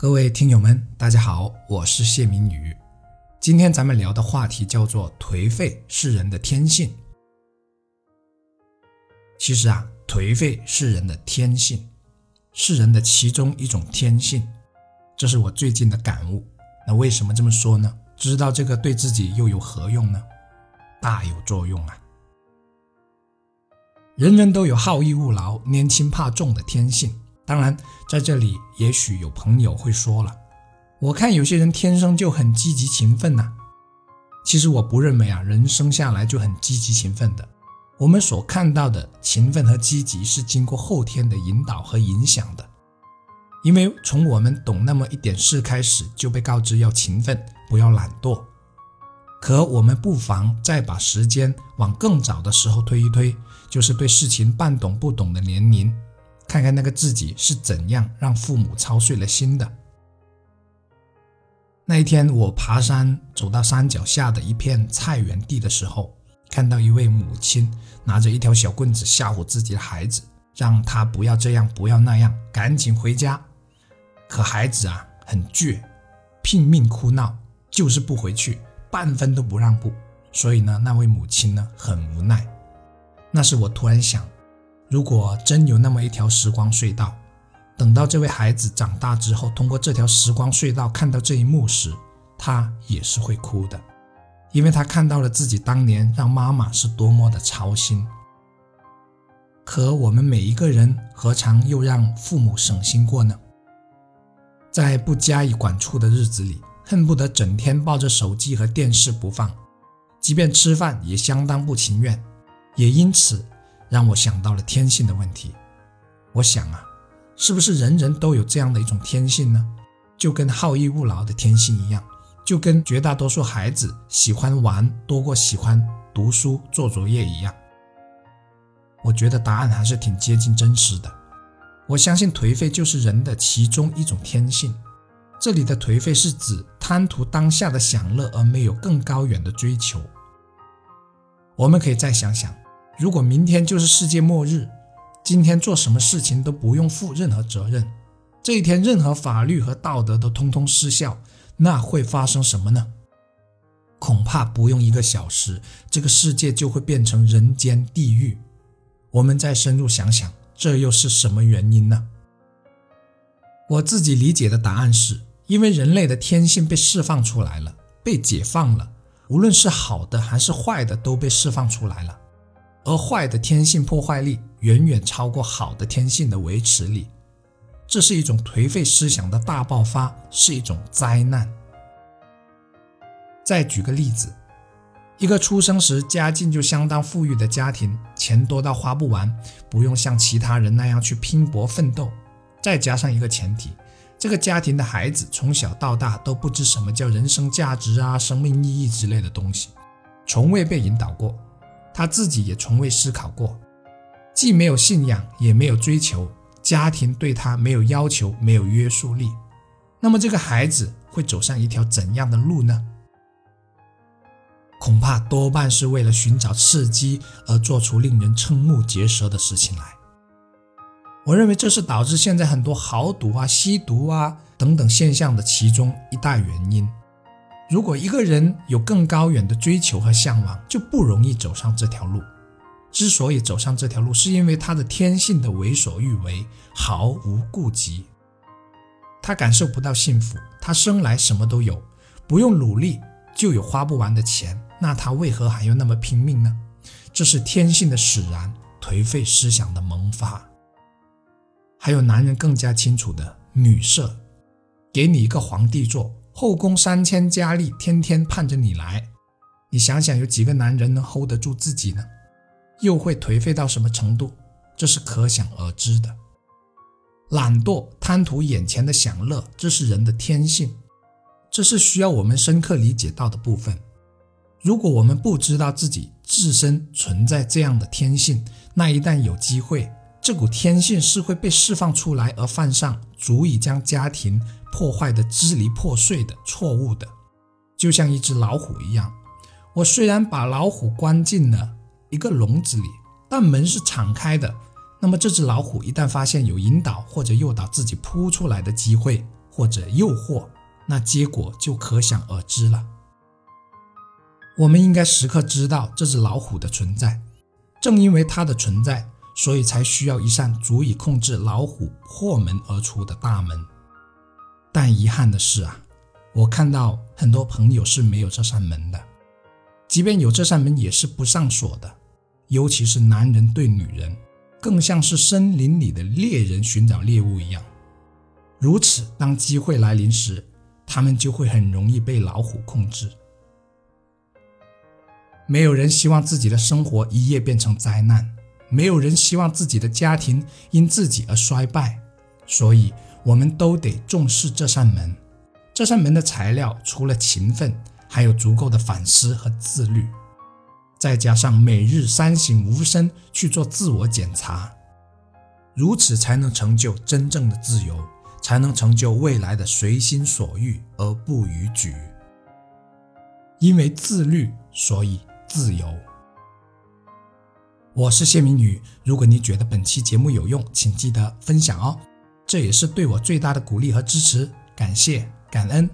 各位听友们，大家好，我是谢明宇。今天咱们聊的话题叫做“颓废是人的天性”。其实啊，颓废是人的天性，是人的其中一种天性，这是我最近的感悟。那为什么这么说呢？知道这个对自己又有何用呢？大有作用啊！人人都有好逸恶劳、拈轻怕重的天性。当然，在这里也许有朋友会说了，我看有些人天生就很积极勤奋呐。其实我不认为啊，人生下来就很积极勤奋的。我们所看到的勤奋和积极是经过后天的引导和影响的。因为从我们懂那么一点事开始，就被告知要勤奋，不要懒惰。可我们不妨再把时间往更早的时候推一推，就是对事情半懂不懂的年龄。看看那个自己是怎样让父母操碎了心的。那一天，我爬山走到山脚下的一片菜园地的时候，看到一位母亲拿着一条小棍子吓唬自己的孩子，让他不要这样，不要那样，赶紧回家。可孩子啊很倔，拼命哭闹，就是不回去，半分都不让步。所以呢，那位母亲呢很无奈。那时我突然想。如果真有那么一条时光隧道，等到这位孩子长大之后，通过这条时光隧道看到这一幕时，他也是会哭的，因为他看到了自己当年让妈妈是多么的操心。可我们每一个人何尝又让父母省心过呢？在不加以管束的日子里，恨不得整天抱着手机和电视不放，即便吃饭也相当不情愿，也因此。让我想到了天性的问题。我想啊，是不是人人都有这样的一种天性呢？就跟好逸恶劳的天性一样，就跟绝大多数孩子喜欢玩多过喜欢读书做作业一样。我觉得答案还是挺接近真实的。我相信颓废就是人的其中一种天性。这里的颓废是指贪图当下的享乐而没有更高远的追求。我们可以再想想。如果明天就是世界末日，今天做什么事情都不用负任何责任，这一天任何法律和道德都通通失效，那会发生什么呢？恐怕不用一个小时，这个世界就会变成人间地狱。我们再深入想想，这又是什么原因呢？我自己理解的答案是，因为人类的天性被释放出来了，被解放了，无论是好的还是坏的，都被释放出来了。而坏的天性破坏力远远超过好的天性的维持力，这是一种颓废思想的大爆发，是一种灾难。再举个例子，一个出生时家境就相当富裕的家庭，钱多到花不完，不用像其他人那样去拼搏奋斗。再加上一个前提，这个家庭的孩子从小到大都不知什么叫人生价值啊、生命意义之类的东西，从未被引导过。他自己也从未思考过，既没有信仰，也没有追求，家庭对他没有要求，没有约束力。那么这个孩子会走上一条怎样的路呢？恐怕多半是为了寻找刺激而做出令人瞠目结舌的事情来。我认为这是导致现在很多豪赌啊、吸毒啊等等现象的其中一大原因。如果一个人有更高远的追求和向往，就不容易走上这条路。之所以走上这条路，是因为他的天性的为所欲为，毫无顾忌。他感受不到幸福，他生来什么都有，不用努力就有花不完的钱，那他为何还要那么拼命呢？这是天性的使然，颓废思想的萌发。还有男人更加清楚的女色，给你一个皇帝做。后宫三千佳丽，天天盼着你来。你想想，有几个男人能 hold 得住自己呢？又会颓废到什么程度？这是可想而知的。懒惰、贪图眼前的享乐，这是人的天性，这是需要我们深刻理解到的部分。如果我们不知道自己自身存在这样的天性，那一旦有机会，这股天性是会被释放出来而犯上，足以将家庭。破坏的支离破碎的错误的，就像一只老虎一样。我虽然把老虎关进了一个笼子里，但门是敞开的。那么这只老虎一旦发现有引导或者诱导自己扑出来的机会，或者诱惑，那结果就可想而知了。我们应该时刻知道这只老虎的存在，正因为它的存在，所以才需要一扇足以控制老虎破门而出的大门。但遗憾的是啊，我看到很多朋友是没有这扇门的，即便有这扇门，也是不上锁的。尤其是男人对女人，更像是森林里的猎人寻找猎物一样。如此，当机会来临时，他们就会很容易被老虎控制。没有人希望自己的生活一夜变成灾难，没有人希望自己的家庭因自己而衰败，所以，我们都得重视这扇门。这扇门的材料，除了勤奋，还有足够的反思和自律，再加上每日三省吾身去做自我检查，如此才能成就真正的自由。才能成就未来的随心所欲而不逾矩。因为自律，所以自由。我是谢明宇，如果你觉得本期节目有用，请记得分享哦，这也是对我最大的鼓励和支持。感谢，感恩。